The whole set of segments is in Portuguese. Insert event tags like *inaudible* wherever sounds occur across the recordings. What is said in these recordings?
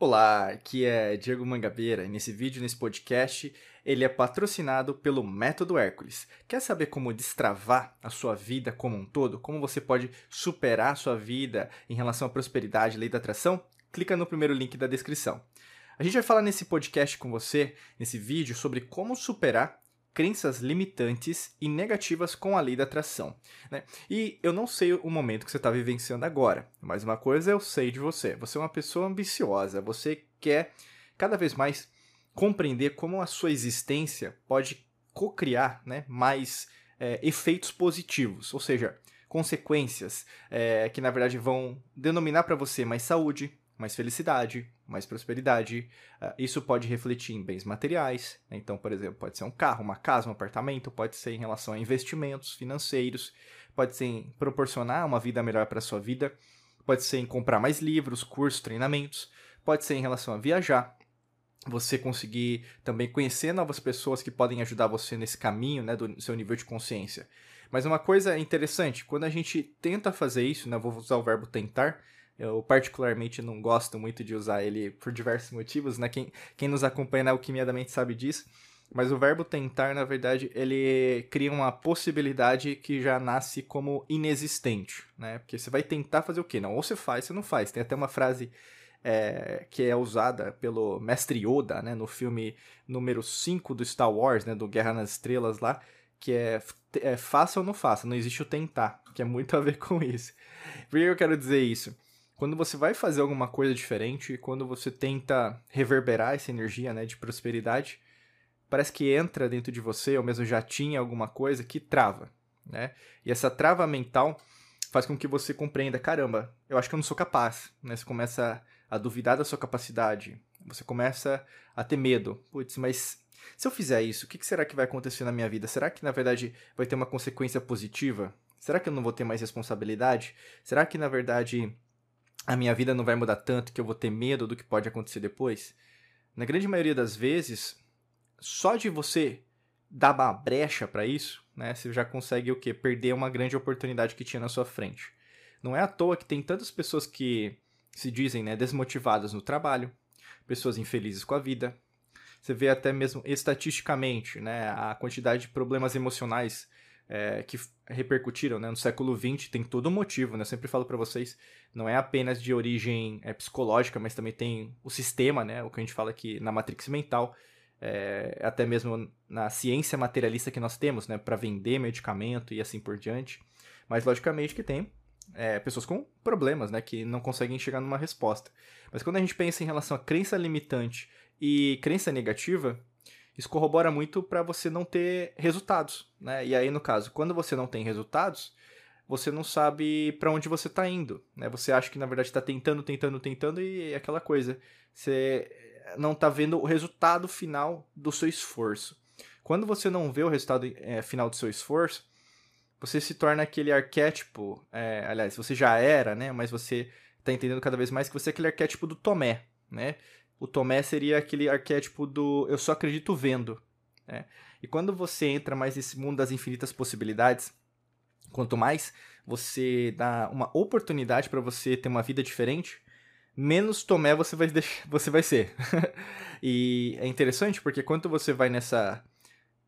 Olá, aqui é Diego Mangabeira e nesse vídeo, nesse podcast, ele é patrocinado pelo Método Hércules. Quer saber como destravar a sua vida como um todo? Como você pode superar a sua vida em relação à prosperidade, lei da atração? Clica no primeiro link da descrição. A gente vai falar nesse podcast com você, nesse vídeo, sobre como superar crenças limitantes e negativas com a lei da atração. Né? E eu não sei o momento que você está vivenciando agora, mas uma coisa eu sei de você: você é uma pessoa ambiciosa, você quer cada vez mais compreender como a sua existência pode co-criar né, mais é, efeitos positivos, ou seja, consequências é, que na verdade vão denominar para você mais saúde, mais felicidade, mais prosperidade. Uh, isso pode refletir em bens materiais. Né? Então, por exemplo, pode ser um carro, uma casa, um apartamento, pode ser em relação a investimentos financeiros, pode ser em proporcionar uma vida melhor para a sua vida, pode ser em comprar mais livros, cursos, treinamentos, pode ser em relação a viajar. Você conseguir também conhecer novas pessoas que podem ajudar você nesse caminho né, do seu nível de consciência. Mas uma coisa interessante, quando a gente tenta fazer isso, né, vou usar o verbo tentar, eu particularmente não gosto muito de usar ele por diversos motivos, né? Quem, quem nos acompanha na Alquimia da Mente sabe disso. Mas o verbo tentar, na verdade, ele cria uma possibilidade que já nasce como inexistente, né? Porque você vai tentar fazer o quê? Não, ou você faz, você não faz. Tem até uma frase é, que é usada pelo mestre Yoda, né? No filme número 5 do Star Wars, né? Do Guerra nas Estrelas lá, que é, é faça ou não faça, não existe o tentar, que é muito a ver com isso. Por que eu quero dizer isso? Quando você vai fazer alguma coisa diferente, quando você tenta reverberar essa energia né, de prosperidade, parece que entra dentro de você, ou mesmo já tinha alguma coisa que trava. Né? E essa trava mental faz com que você compreenda, caramba, eu acho que eu não sou capaz. Né? Você começa a duvidar da sua capacidade, você começa a ter medo. Putz, mas se eu fizer isso, o que será que vai acontecer na minha vida? Será que na verdade vai ter uma consequência positiva? Será que eu não vou ter mais responsabilidade? Será que na verdade a minha vida não vai mudar tanto que eu vou ter medo do que pode acontecer depois? Na grande maioria das vezes, só de você dar uma brecha para isso, né, você já consegue o quê? Perder uma grande oportunidade que tinha na sua frente. Não é à toa que tem tantas pessoas que se dizem né, desmotivadas no trabalho, pessoas infelizes com a vida. Você vê até mesmo estatisticamente né, a quantidade de problemas emocionais é, que repercutiram né, no século XX, tem todo um motivo, né? Eu sempre falo para vocês, não é apenas de origem é, psicológica, mas também tem o sistema, né? O que a gente fala aqui na matrix mental, é, até mesmo na ciência materialista que nós temos, né? Para vender medicamento e assim por diante. Mas logicamente que tem é, pessoas com problemas, né? Que não conseguem chegar numa resposta. Mas quando a gente pensa em relação a crença limitante e crença negativa, isso corrobora muito para você não ter resultados, né? E aí, no caso, quando você não tem resultados, você não sabe para onde você está indo, né? Você acha que na verdade está tentando, tentando, tentando e é aquela coisa, você não está vendo o resultado final do seu esforço. Quando você não vê o resultado é, final do seu esforço, você se torna aquele arquétipo, é, aliás, você já era, né? Mas você está entendendo cada vez mais que você é aquele arquétipo do Tomé, né? O Tomé seria aquele arquétipo do eu só acredito vendo. Né? E quando você entra mais nesse mundo das infinitas possibilidades, quanto mais você dá uma oportunidade para você ter uma vida diferente, menos Tomé você vai, deixar, *laughs* você vai ser. *laughs* e é interessante porque quando você vai nessa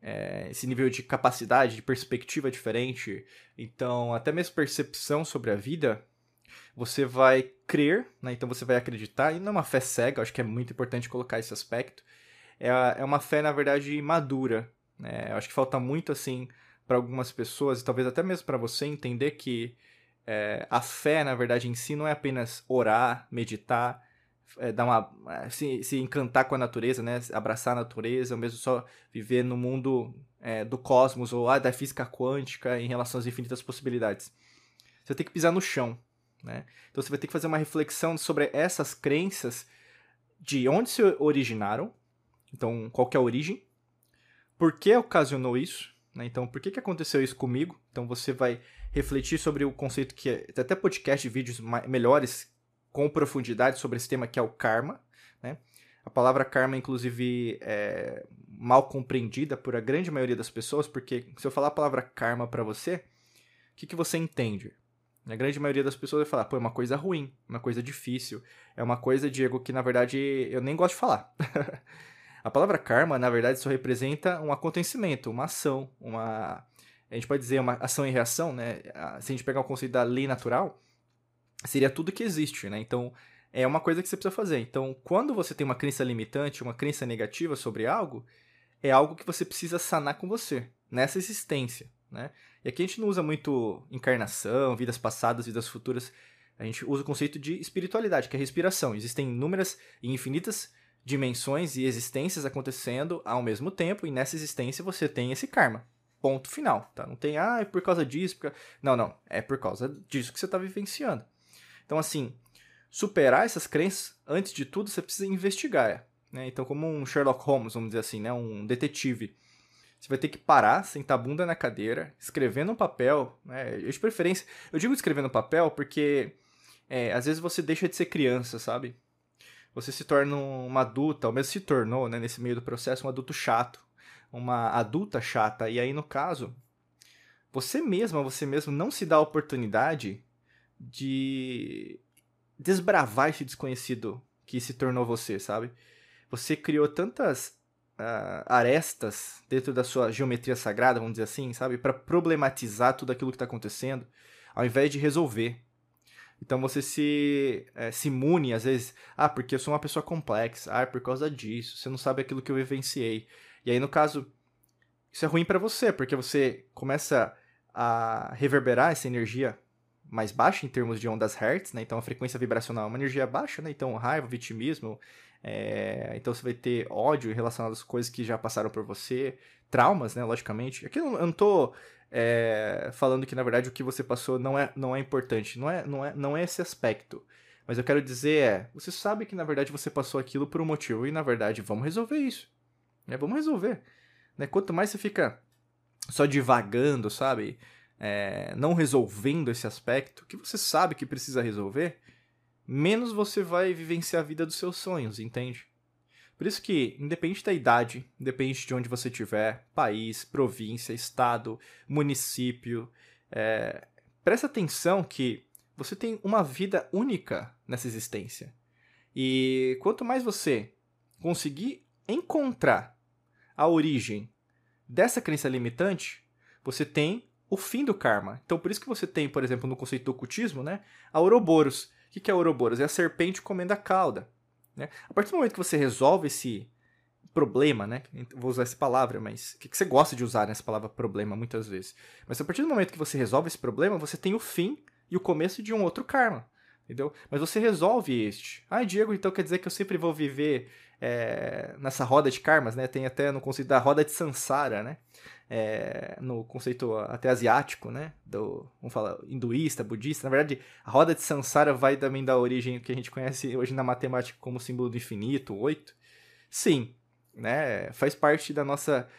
é, esse nível de capacidade, de perspectiva diferente, então até mesmo percepção sobre a vida, você vai crer, né? então você vai acreditar, e não é uma fé cega, acho que é muito importante colocar esse aspecto. É, é uma fé, na verdade, madura. Né? Acho que falta muito, assim, para algumas pessoas, e talvez até mesmo para você, entender que é, a fé, na verdade, em si não é apenas orar, meditar, é, dar uma, é, se, se encantar com a natureza, né? abraçar a natureza, ou mesmo só viver no mundo é, do cosmos ou ah, da física quântica em relação às infinitas possibilidades. Você tem que pisar no chão. Né? Então você vai ter que fazer uma reflexão sobre essas crenças, de onde se originaram, então qual é a origem, por que ocasionou isso, né? então por que, que aconteceu isso comigo. Então você vai refletir sobre o conceito que é, até podcast de vídeos melhores com profundidade sobre esse tema que é o karma. Né? A palavra karma, inclusive, é mal compreendida por a grande maioria das pessoas, porque se eu falar a palavra karma para você, o que, que você entende? A grande maioria das pessoas vai falar, pô, é uma coisa ruim, uma coisa difícil. É uma coisa, Diego, que na verdade eu nem gosto de falar. *laughs* a palavra karma, na verdade, só representa um acontecimento, uma ação, uma. A gente pode dizer uma ação e reação, né? Se a gente pegar o conceito da lei natural, seria tudo que existe, né? Então, é uma coisa que você precisa fazer. Então, quando você tem uma crença limitante, uma crença negativa sobre algo, é algo que você precisa sanar com você, nessa existência, né? E aqui a gente não usa muito encarnação, vidas passadas, vidas futuras. A gente usa o conceito de espiritualidade, que é respiração. Existem inúmeras e infinitas dimensões e existências acontecendo ao mesmo tempo, e nessa existência você tem esse karma. Ponto final, tá? Não tem, ah, é por causa disso. Por... Não, não. É por causa disso que você está vivenciando. Então, assim, superar essas crenças, antes de tudo, você precisa investigar. Né? Então, como um Sherlock Holmes, vamos dizer assim, né? um detetive. Você vai ter que parar, sentar a bunda na cadeira, escrever no papel. Né? Eu, de preferência, eu digo escrever no papel porque é, às vezes você deixa de ser criança, sabe? Você se torna uma adulta, ou mesmo se tornou, né, nesse meio do processo, um adulto chato, uma adulta chata. E aí, no caso, você mesma, você mesmo não se dá a oportunidade de desbravar esse desconhecido que se tornou você, sabe? Você criou tantas uh, arestas dentro da sua geometria sagrada, vamos dizer assim, sabe? Para problematizar tudo aquilo que está acontecendo, ao invés de resolver. Então você se, é, se imune, às vezes, ah, porque eu sou uma pessoa complexa, ah, é por causa disso, você não sabe aquilo que eu vivenciei. E aí, no caso, isso é ruim para você, porque você começa a reverberar essa energia mais baixa em termos de ondas Hertz, né? Então a frequência vibracional é uma energia baixa, né? Então raiva, vitimismo, é, então você vai ter ódio relacionado às coisas que já passaram por você, traumas, né, logicamente. Aqui eu não, estou é, falando que, na verdade, o que você passou não é, não é importante. Não é, não, é, não é esse aspecto. Mas eu quero dizer é, você sabe que, na verdade, você passou aquilo por um motivo. E, na verdade, vamos resolver isso. Né? Vamos resolver. Né? Quanto mais você fica só divagando, sabe? É, não resolvendo esse aspecto, que você sabe que precisa resolver, menos você vai vivenciar a vida dos seus sonhos, entende? Por isso que, independente da idade, independente de onde você estiver, país, província, estado, município, é, presta atenção que você tem uma vida única nessa existência. E quanto mais você conseguir encontrar a origem dessa crença limitante, você tem o fim do karma. Então, por isso que você tem, por exemplo, no conceito do ocultismo, né, a Ouroboros, o que é Ouroboros? É a serpente comendo a cauda. Né? A partir do momento que você resolve esse problema, né? Vou usar essa palavra, mas que, que você gosta de usar nessa palavra problema muitas vezes. Mas a partir do momento que você resolve esse problema, você tem o fim e o começo de um outro karma. Entendeu? Mas você resolve este. Ah, Diego, então quer dizer que eu sempre vou viver é, nessa roda de karmas, né? Tem até no conceito da roda de Sansara, né? é, no conceito até asiático, né? Do, vamos falar, hinduísta, budista. Na verdade, a roda de Sansara vai também da origem que a gente conhece hoje na matemática como símbolo do infinito, oito. Sim, né? Faz parte da nossa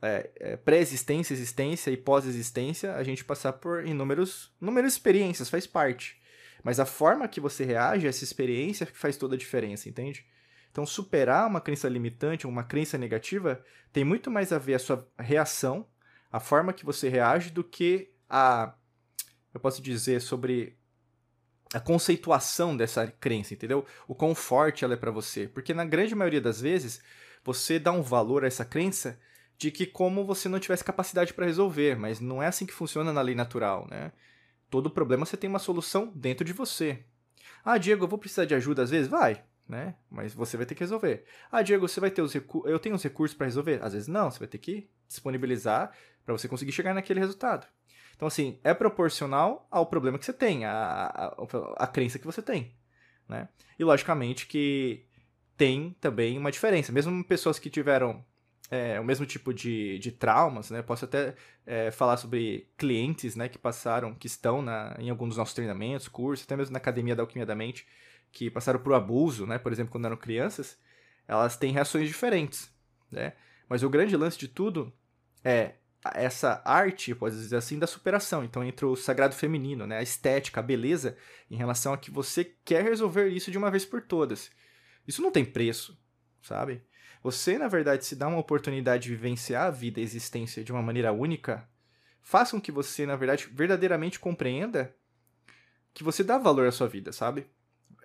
é, é, pré-existência, existência e pós-existência, a gente passar por inúmeros, inúmeras experiências, faz parte. Mas a forma que você reage a essa experiência faz toda a diferença, entende? Então, superar uma crença limitante, uma crença negativa, tem muito mais a ver a sua reação, a forma que você reage, do que a. Eu posso dizer sobre a conceituação dessa crença, entendeu? O quão forte ela é para você. Porque na grande maioria das vezes, você dá um valor a essa crença de que como você não tivesse capacidade para resolver, mas não é assim que funciona na lei natural, né? Todo problema você tem uma solução dentro de você. Ah, Diego, eu vou precisar de ajuda às vezes? Vai né? Mas você vai ter que resolver. Ah, Diego, você vai ter os recursos. Eu tenho os recursos para resolver? Às vezes não, você vai ter que disponibilizar para você conseguir chegar naquele resultado. Então, assim, é proporcional ao problema que você tem, a crença que você tem, né? E, logicamente, que tem também uma diferença. Mesmo pessoas que tiveram é, o mesmo tipo de, de traumas, né? Posso até é, falar sobre clientes, né? Que passaram, que estão na, em alguns dos nossos treinamentos, cursos, até mesmo na Academia da Alquimia da Mente, que passaram por abuso, né, por exemplo, quando eram crianças, elas têm reações diferentes, né? Mas o grande lance de tudo é essa arte, pode dizer assim, da superação. Então, entre o sagrado feminino, né, a estética, a beleza, em relação a que você quer resolver isso de uma vez por todas. Isso não tem preço, sabe? Você, na verdade, se dá uma oportunidade de vivenciar a vida e a existência de uma maneira única, faça com que você, na verdade, verdadeiramente compreenda que você dá valor à sua vida, sabe?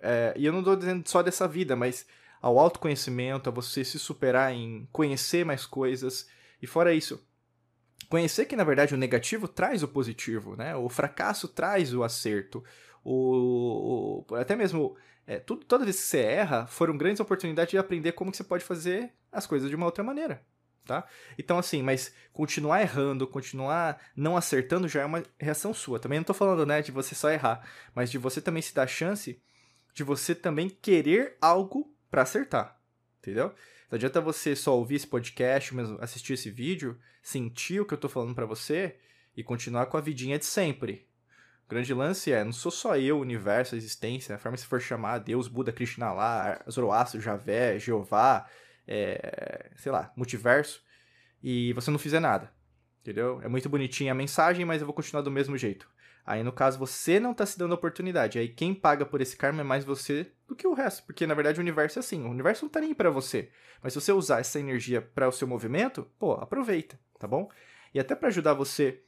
É, e eu não estou dizendo só dessa vida, mas ao autoconhecimento, a você se superar em conhecer mais coisas. E fora isso, conhecer que na verdade o negativo traz o positivo, né? O fracasso traz o acerto. O, o até mesmo é, tudo, toda vez que você erra, foram grandes oportunidades de aprender como que você pode fazer as coisas de uma outra maneira, tá? Então assim, mas continuar errando, continuar não acertando já é uma reação sua. Também não tô falando, né, de você só errar, mas de você também se dar a chance de você também querer algo para acertar, entendeu? Não adianta você só ouvir esse podcast, mesmo assistir esse vídeo, sentir o que eu tô falando para você e continuar com a vidinha de sempre. O grande lance é, não sou só eu, universo, a existência, a forma que você for chamar, Deus, Buda, Krishna lá, Zoroastro, Javé, Jeová, é, sei lá, multiverso, e você não fizer nada, entendeu? É muito bonitinha a mensagem, mas eu vou continuar do mesmo jeito. Aí, no caso, você não tá se dando a oportunidade. Aí, quem paga por esse karma é mais você do que o resto. Porque, na verdade, o universo é assim. O universo não tá nem para você. Mas se você usar essa energia para o seu movimento, pô, aproveita, tá bom? E até para ajudar você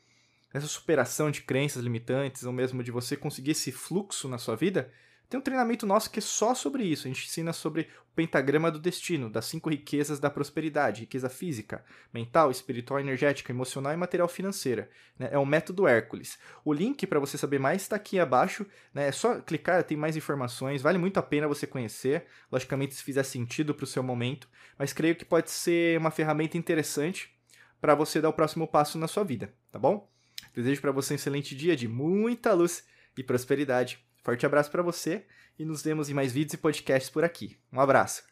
nessa superação de crenças limitantes, ou mesmo de você conseguir esse fluxo na sua vida, tem um treinamento nosso que é só sobre isso. A gente ensina sobre o pentagrama do destino, das cinco riquezas da prosperidade: riqueza física, mental, espiritual, energética, emocional e material financeira. Né? É o método Hércules. O link para você saber mais está aqui abaixo. Né? É só clicar, tem mais informações. Vale muito a pena você conhecer. Logicamente, se fizer sentido para o seu momento. Mas creio que pode ser uma ferramenta interessante para você dar o próximo passo na sua vida, tá bom? Desejo para você um excelente dia de muita luz e prosperidade. Forte abraço para você e nos vemos em mais vídeos e podcasts por aqui. Um abraço.